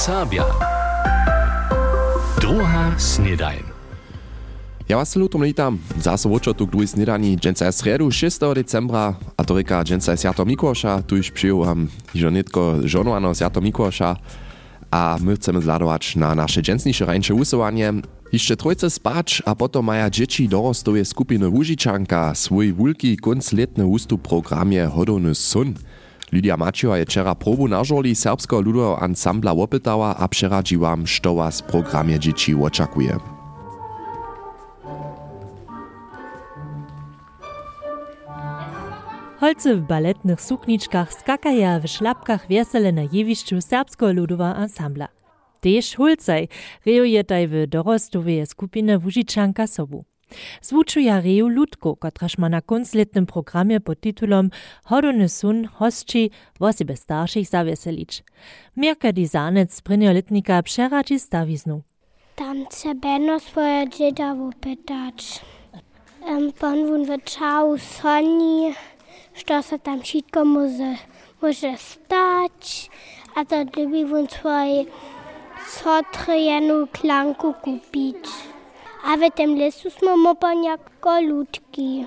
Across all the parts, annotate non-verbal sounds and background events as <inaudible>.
Serbia. Druga. Ja was lutom litam, zase vočo tu k drugi snedani, dženca je sredu 6. decembra, a to reka dženca je Sjato Mikoša, tu iš přijuham hižo netko a my chcemy zladować na nasze dżęsniejsze rańcze usuwanie. Jeszcze trojce spać, a potom maja dzieci dorostowie skupiny Łużiczanka swój wulki kunc letny ustup programie Hodony Sun. Lydia Maciova je wczera probu na żoli serbskiego ludowego ansambla opytała, a przeradzi wam, co was programie dzieci oczekuje. Holce w baletnych sukniczkach skakaja w szlapkach wesele na jewiszczu serbskiego ludowa ansambla. Tež hulcaj rejuje taj w dorostowej skupiny Wužičanka sobu. Zvučuja reju Ludko, kotraž ma na pod titulom Hodony sun hostči vosebe starších zaveselič. Mirka Dizanec prinjoletnika přeradži staviznu. Tam se Benno svoje dzieda opytać. Um, pan wun wyczał soni, što se tam wszystko może, może stać, a to gdyby wun swoje sotryjenu klanku kupić. A w tym lesu smo mopaniako ludki.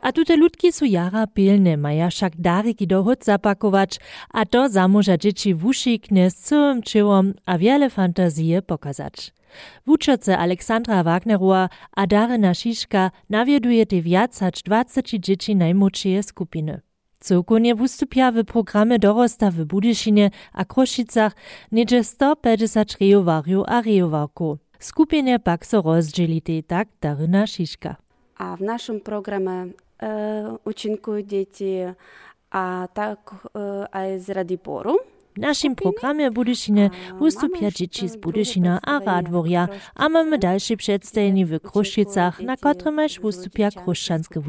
A tute ludki su jara pilne, maja však dariki do hod zapakować, a to zamoža dzieci wušikne z całym czyłom a wiele fantazije pokazać. Wučerce Aleksandra Wagnerova a Darina Šiška nawieduje te hač 20 dzieci najmłodšie skupiny. Całkonie wystupia w programie dorosta w Budyšinie a Krošicach niedzie 150 rejowariów a rejowarków. Skupienie pak so rozdzielite, tak Darina Šiška. A w naszym programie e, uczynkują dzieci, a tak e, z Radiboru. W naszym programie Budyšine wystupia dzieci z Budyšina a Radworja, a mamy dalsze przedstawienie w Kruszczycach, na którym też wystupia kruszczanskie.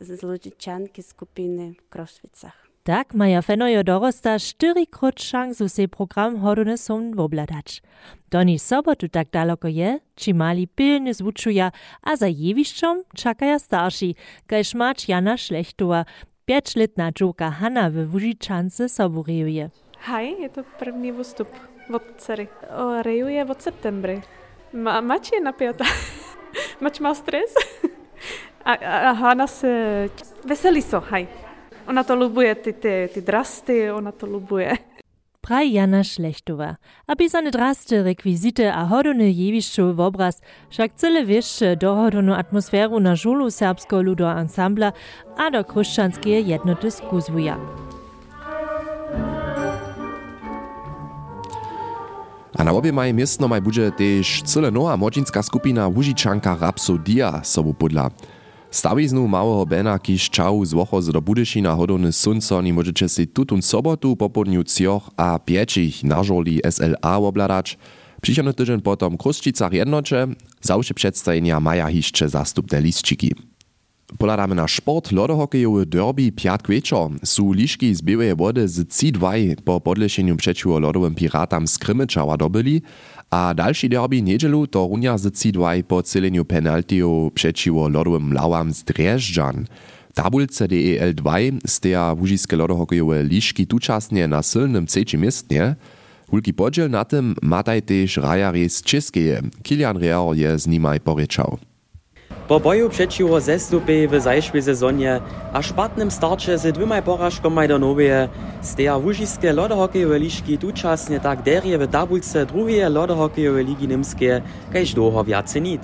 Z Ludziczanki skupiny w Kroszwicach. Tak maja fenojo dorosta štyri krot šansu se program hodone som wobladać. Do sobotu tak daleko je, či mali pilne zvučuja, a za jeviščom čakaja starši, kaž mač Jana Šlechtova, pięćletna dżuka Hanna w Wužičance sobu rejuje. Hej, je to první vstup od dcery. O, rejuje od septembry. Ma, mač je napjata. <laughs> mač má stres. <laughs> a, a, a Hanna se veselí so, hej. Ona to lubuje, ty, ty, ty drasty, ona to lubuje. Praj Jana Šlechtova. A pisane draste, rekwizite a hodone jewišću w obraz, však cele wieszcze dohodonu atmosferu na żulu serbsko ludo ansambla a do kruszczanskie jednoty skuzwuja. A na obie maj miestno maj bude też cyle nowa młodzieńska skupina Łużiczanka Rapsodia sobu podla. Stawiznu małego Bena kiż czał z wochozy do Budyšina hodony sunco nie możecie si tutun sobotu po południu cioch a pięcich na żoli SLA obladać. Przyszedł tydzień potom w Kruszczycach jednocze, zawsze przedstawienia maja hiszcze zastupne listčiki. Poladamy na sport lodohokejowy derby piatk wieczor. Su liszki z białej wody z C2 po podlesieniu przeciwko lodowym piratam z Krymyczała dobyli, a dalszy derby niedzielu to runia z C2 po celeniu penaltiów przeciwko lodowym lałam z Drieżdżan. Tabulce DEL2 steja łużiskie lodohokejowe liszki tuczasnie na silnym trzecim miejscu. Hulki podziel na tym mataj też rajary z Czeskie. Kilian Real je z nimaj poryczał. Po boju przeciwko zestupy w zajszłej sezonie a szpatnym starcie z dwoma porażkami do nowej steja łużiskie lodohokejowe liszki tuczasnie tak derje w tabulce drugiej lodohokejowej ligi niemskie, kaž długo więcej nic.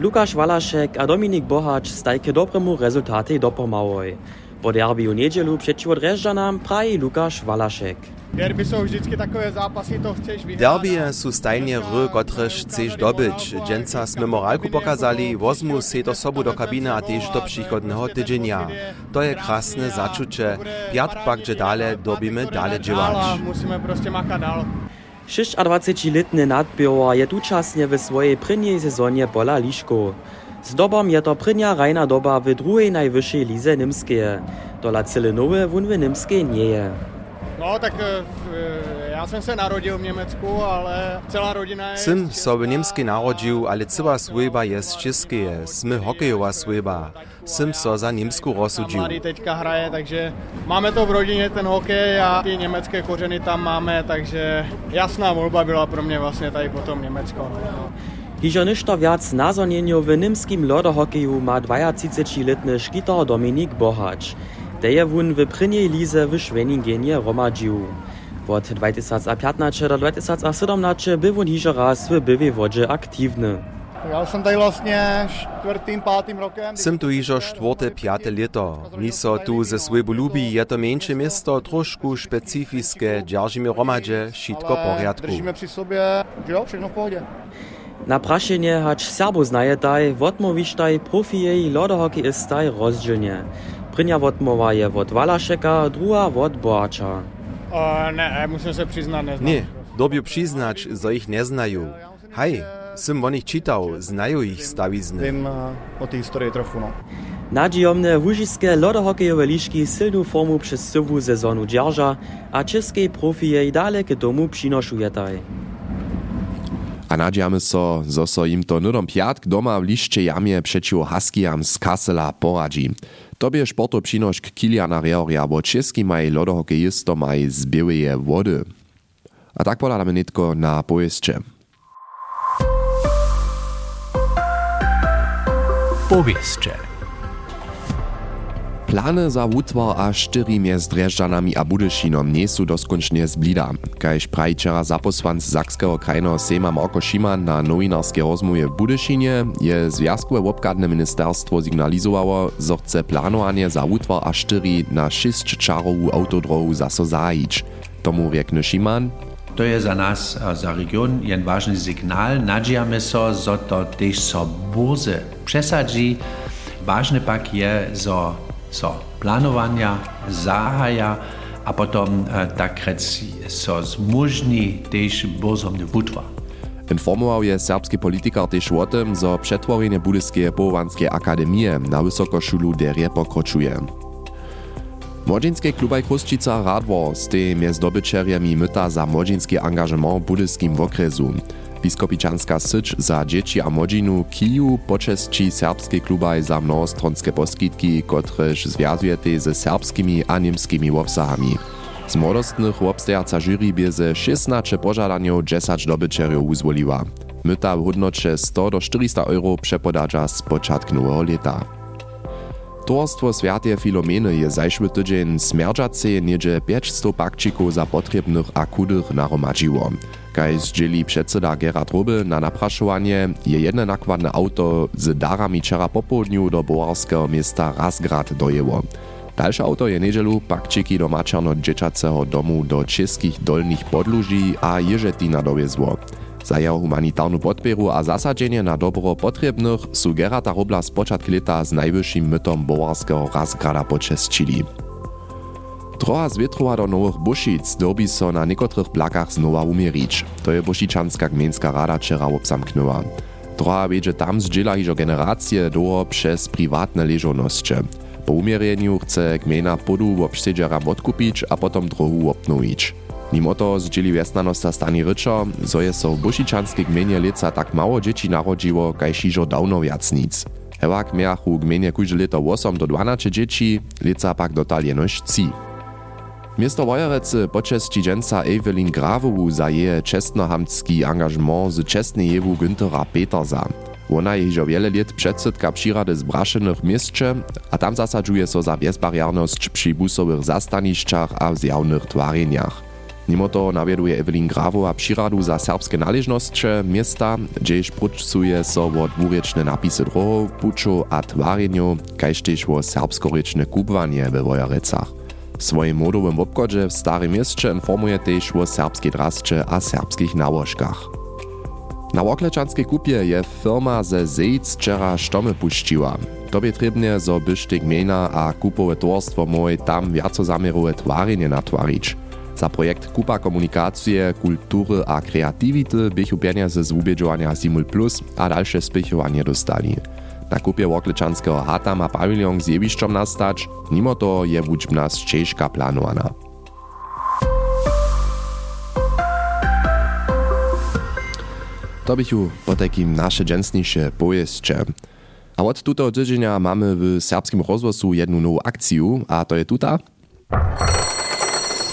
Lukasz Walaszek a Dominik Bohacz stajke dobremu rezultaty dopomałoj. Po derbiu niedzielu przeciwko Dreżdżanam praji Lukasz Walaszek. Derby są vždycky takové zápasy, to chceš vyhrát. Derby su stajnie ry, kotrež chceš dobyć. Dženca sme moralku pokazali, wozmu se do sobu do kabiny a tež do przychodného tydzienia. To je krasne začuče. Piatk pak, že dále dobíme dále dživač. musíme prostě makat dál. 26-letny nadbior je tučasnie w swojej prynnej sezonie pola liszko. Z dobom je to prynja rajna doba w drugiej najwyższej lize nimskie. Dola cyle nowe wun w nimskiej nie je. No tak e, ja jsem se narodil v Německu, ale celá rodina je... Sym so w niemskiej narodził, ale cyła swojba jest z českeje. Smy hokejowa swojba. Sym so za niemsku rozsudžił. Mladý teďka hraje, takže máme to v rodině, ten hokej a ty německé kořeny tam máme, takže jasná volba byla pro mě vlastně tady potom Německo. No. Hižo ništo viac nazornjenju w nimskim lodohokeju ma 32-letny škitar Dominik Bohač. Te je wun w pryniej lize w Schweningenie romadził. Od 2015 do 2017 był wun hižo raz w bywej wodzie aktywny. Já jsem tady vlastně čtvrtým, pátým rokem. Sym tu hižo štvrte, piate lito. Mi so tu ze swojbu lubi, je to mniejsze město, trošku specifické, dzierżymy romadže, šitko poriadku. Držíme při sobě, že jo, všechno v pohodě. Na prašenje hać Serbo znajetaj, wotmowištaj profijej lodohokeistaj rozdźělnje. Prynja wotmowa je wot Valašeka, druga wot Boača. Uh, ne, musím se přiznat, neznám. Nie, dobiu przyznać, zo ich nie znają. Hej, sym o nich czytał, znają ich stawizny. Vím uh, o té historii trochu, no. Nadziejomne łužiske lodohokejowe liški silnu formu przez całą sezonu dzierża, a profijej dale k domu přinošujetaj. A nadziamy so, zo so im to nudom piatk doma w liście jamie przeciw Haskijam z Kassela poradzi. Tobie sporto přinošk Kiliana Reoria, bo česki maj lodohokejisto maj z białeje wody. A tak podamy nitko na pojeździe. Powieście. Plany za wutwar a štyri mjez Drežďanami a Budyšinom nie sú doskončne zblida. Kajž praj včera zaposłanc Zakského krajného Sejma Marko Šiman na nowinarskiej rozmowie w je Związkowe Łopkadne Ministerstwo signalizowało, że chce planowanie za wutwar a štyri na šest čarovú autodrohu zaso zajić. Tomu riekne Šiman, To je za nas, za region, jen ważny sygnal. Nadziejamy so, że to też so burze przesadzi. Ważne pak je, że so planowania zahaja, a potom e, tak rec so zmužni też burzomny wutwar. Informował je serbski politikar też o tym, że przetworzenie Budyskie Połowanskiej Akademie na Wysokoszulu derje pokroczuje. Młodzieńskie klubaj Kruszčica Radwor stej mjez dobyczerjami myta za młodzieński angażement w budyskim okresu. Biskopičanska syć za dzieci a młodzinu Kiju poczesci serbski klubaj za mnohostronske poskitki, kotrež związuje te ze serbskimi a niemskimi obsahami. Z młodostnych obstajaca jury bie ze 16 pożadaniów 10 dobyczerjów uzwoliła. Myta w hodnocie 100 do 400 euro przepodadza z początku nowego lata. Towarstwo Świętej Filomeny je zajszły tydzień smerdżace niedzie 500 pakčików za potrzebnych a kudych naromadziło. Kaj zdzieli przedseda Gerard Roby na napraszowanie je jedne nakładne auto z darami wczera po południu do bowarskiego miasta Razgrad dojęło. Dalsze auto je niedzielu pakčiki do mačerno-dzieciaceho domu do českých dolnych podluží a ježetina dowiezło. Za jeho humanitarnu podpieru a zasadzenie na dobro potrzebnych su Gerata Robla z początku lata z najwyższym mytom bowarskiego Razgrada počestčili. Trocha z Wietrowa do Nowych Buszic dobi so na niekotrych plakach znowa umierić. To je Buszičanska gmejnska rada wczera obsamknęła. Trocha wiedzie tam zdziela hižo generacje doło przez prywatne leżonosće. Po umiereniu chce gmejna podu obsiedziera odkupić, a potom drohu obnowić. Mimo to zdzieli wiesnanosta stani ryczo, zo je so w Buszičanskiej gmenie leca tak mało dzieci narodziło, kaj hižo dawno wiac nic. Hewak miachu gmenie kujże leto 8 do 12 dzieci, leca pak dotal jenoś 3. Miasto Wojerecy počesti dženca Evelyn Grawowu za jeje čestnohamtski angažement z čestnejewu Günthera Petersa. Ona je hižo wiele lat předsydka přirady z Braszenych mieście, a tam zasadžuje so za bezbariarnosť przy busowych zastanišćach a w zjawnych twareniach. Mimo to nawieduje Evelyn Grawowa přiradu za serbskie należnosće miasta, gdzieś pručcuje so o dwurečne napisy drohov, pučo a twarenju, kajž tež o serbskorečne kubwanie we. W swoim modowym obchodzie w Starym Mieście informuje też o serbskiej drasce a serbskich nałożkach. Na Woklečanskiej kupie je firma ze Zejc wczera sztomy puściła. Tobie trebnie, zo byście gmejna a kupowe towarstwo moje tam wiaco zamierowe twarenie natwarić. Za projekt Kupa Komunikacje, Kultury a Kreativity bychu pieniądze z ubiedziwania Simul Plus a dalsze spychowanie dostali. Na kupie Woklečanského hata má paviljon s jeviščom nastať, mimo toho je vúčbna stejška plánovaná. To bych ju po takim nasze dżęsniejsze. A od tutego tygodnia mamy w serbskim rozwoju jedną nową akcję, a to jest tuta.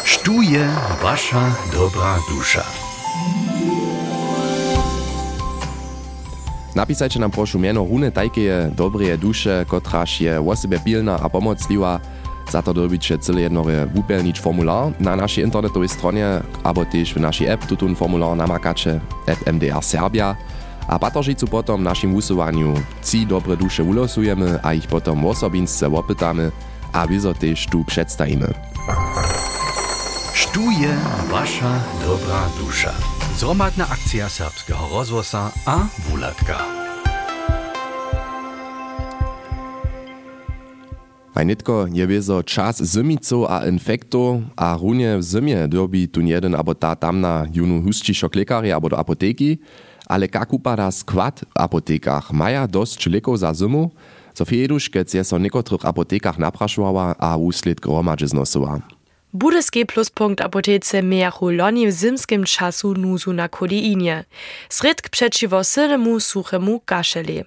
Sztuje wasza dobra dusza. Napisajcie nam prošu mieno rune tajkeje dobreje duše, kotraž je o sebe pilna a pomocliwa. Za to dobicie cyle jednore formular na naszej internetowej stronie, abo też w naszej app tutun formular namakacie at MDR Serbia. A patoržicu potom w naszym usowaniu ci dobre dusze ulosujemy, a ich potom osobince opytamy, a wizo też tu przedstawimy. Štuje wasza dobra dusza. Zromadna akcja serbskiego rozwosa a wulatka. A nitko je wiezo czas zymico a infekto, a runie w zimie dobi tu jeden abo ta tamna junu huscišo klekari abo do apoteki, ale jak upada skład w apotekach, maja dość lekov za zimu, so fieduš, keď je so v niektorých apotekach naprašovala a úsled gromadže znosovala. Budeski pluspunkt apotece mejachu loni w zimskim czasu nuzu na kodeinie. Sredk przeciwo sylemu suchemu kaszeli.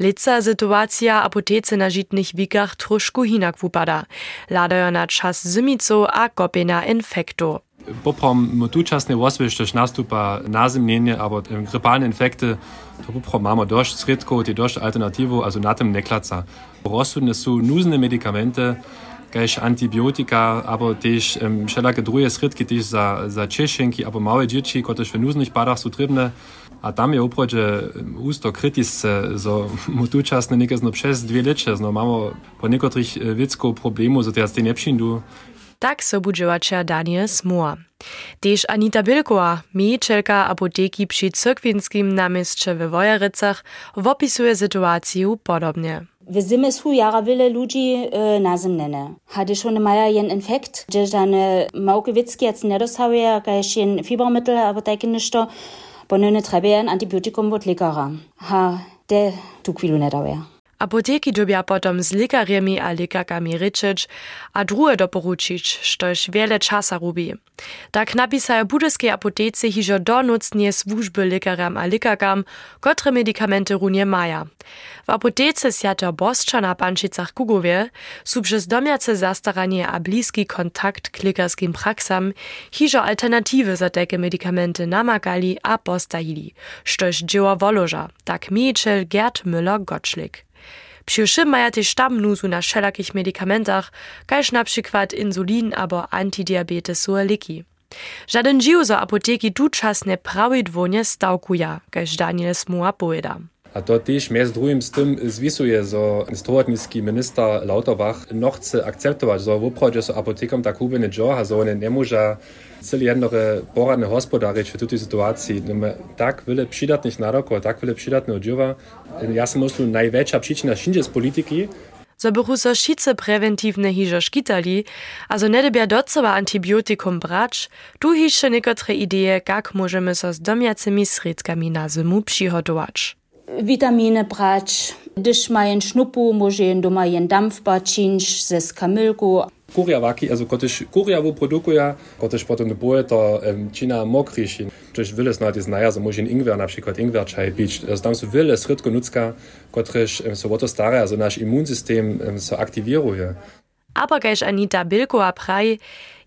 Lica sytuacja apotece na żitnych wikach troszkę hinak wupada. Ladają na czas zymico a kopina infekto. Poprom tučasne osvešćeš nastupa nazimljenje, abo gripalne infekte, to poprom mamy dość sredkov, te dość alternativu, also na tym ne klaca. Rozsudne su nuzne medikamente, kaž antibiotika, abo też um, wszelakie drugie sredki też za, za češenki, abo małe dzieci, które w nuznych padach su trybne. A tam je uprođe usto kritisce, zo <laughs> mu tučasne nekazno přes dwie leče, no mamy po niekotrych wickov problemu, zo teraz te nepšindu, Tak so budževača Daniel Smua. Tež Anita Bilkowa, miejčelka apoteki przy cyrkwinskim namieście we Wojerycach, opisuje sytuację podobnie. W zimy su jara wiele ludzi e, nazimnene. Hade schon maja jen infekt, że dane małke witzki jetzt nie dostały, kaž jen fiebermittel, aber tajke ništo, bo ne treba jen antibiotikum od lekara. Ha, de tu kvilu ne dawe. Apoteki dobia potom z lekarjemi a lekarkami ryczyć, a druhe doporučić, štož wiele czasa rubi. Tak napisają budyskiej apotece hižo donucnie służby lekaram a lekarkam, kotre medikamenty runie maja. W apotece Sjata Bosča na Pančicach Kugowie su przez domiace zastaranie a bliski kontakt k lekarskim praksam hižo alternatywy za takie medikamenty namagali a postahili, štož dzieła woloża, tak miejczel Gerd Müller-Gottschlik. Przy maja też sztamnuzu na wszelakich medikamentach, kaž na przykład insulin abo antidiabetesu leki. Żaden dziw zo apoteki tučasne prawidłonie stawkuja, kaž Daniel Smua powiada. A to też między drugim z tym zwisuje, że zdrowotnicki minister Lauterbach no chce akceptować, że w oprodzie so apotekom tak hubie nie że one nie może celi jednore poradne hospodarić w tej sytuacji. Tak wiele przydatnych naroków, tak wiele przydatnych oddziała. Ja myslím, najväčšia príčina všinde z politiky, so bychu so šice preventiwne hižo škitali, a so nedebia docova antibiotikum brać, tu hiše niekotre idee, jak możemy so z domiacymi sredkami na zimu. Vitamine brać, gdyż mają sznupu, może jen doma jen dampfbar czynsz ze skamylku, kuriawaki, also kotyż kuriawu produkuje, kotyż potem do boje to um, čina mokriši. Czyż wiele znać jest naja, so może ingwer na przykład ingwer czaj pić. Also tam są wiele sredko nutzka, kotyż um, so woto stare, also nasz immunsystem um, so aktywiruje. Aber gajż Anita Bilkowa praj,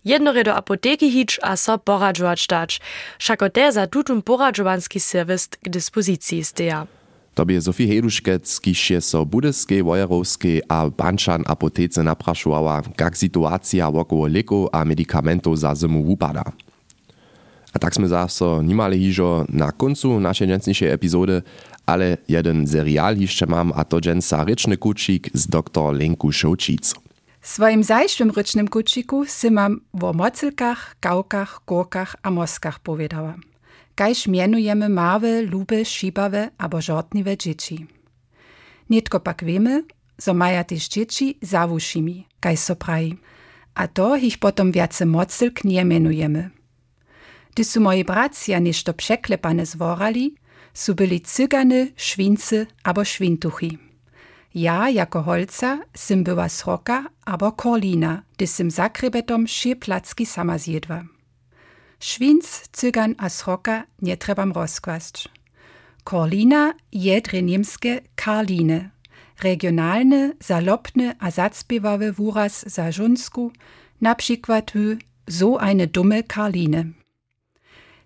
jednore do apoteki hić a so poradžować dać. Šako te za tutun poradžovanski serwis k dyspozycji steja. Tobie Sofie Heduškec, kiž je so Budeskej, Wojerovskej a Bančan apotece naprašovala, jak situacja wokół leków a medikamentów za zimu wupada. A tak sme zase nimali hižo na koncu naszej dżensniejszej epizody, ale jeden serial jeszcze a to dżensa Ryczny Kucik z dr Lenku Šoučic. Swoim zajszczym rycznym kuciku si mam o mocylkach, gałkach, a moskach powiedziała. Kajż mienujemy małe, lube, šibawe abo żortniwe dzieci. Nitko pak wiemy, so maja też dzieci za uszimi, kaj so. A to ich potom wiace mocylk nie mienujemy. Gdy su moi bracia ništo przeklepane zworali, su byli cygany, szwincy abo szwintuchi. Ja, jako holca, sim była sroka abo korlina, gdy sim zakrybetom šir placki sama zjedła. Švinc, cygan a sroka nie trebam. Korlina je dre niemskie Karline. A zacpiewawy wuraz za żunsku, na przykład so eine dumme Karline.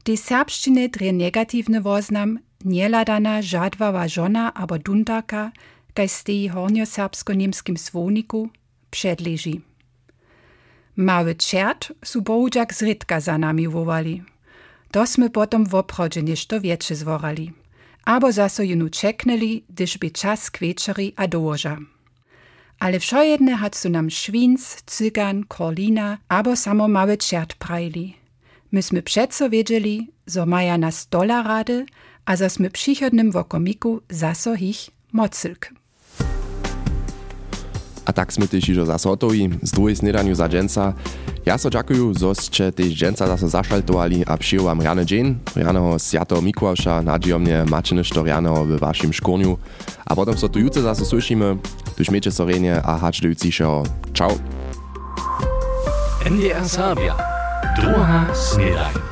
Die serbszczyny dre negatywny woznam nieladana żadwawa żona abo dundaka, kaj steji hornio-serbsko-niemskim swoniku, przedleży. Mały czert su bohudziak zrytka za nami wowali. To sme potom w obchodzie nešto więcej zworali. Abo zaso jenu czeknęli, gdyż by czas kwieczeri a dołoża. Ale wszojedne hat su nam Schwins, Cygan, Korlina abo samo mały czert prajli. Myśmy przeco wiedzieli, zo maja nas dola rady, a za sme przychodnym wokomiku zaso ich mocylk. A tak sme też już zase hotowi z drugiej snedaniu za dżęca. Ja so dziękuję, że ste też dżęca zase zaszaltowali a przyjął wam rany dzień, ranego Sjatego Mikułasza, nadzieję mnie macie nešto ranego w waszym szkorniu. A potem so tu jutro zase miecie sorenie a hacz do jutrzejszego. Ciao. NDR Sabia. Druga snedaj.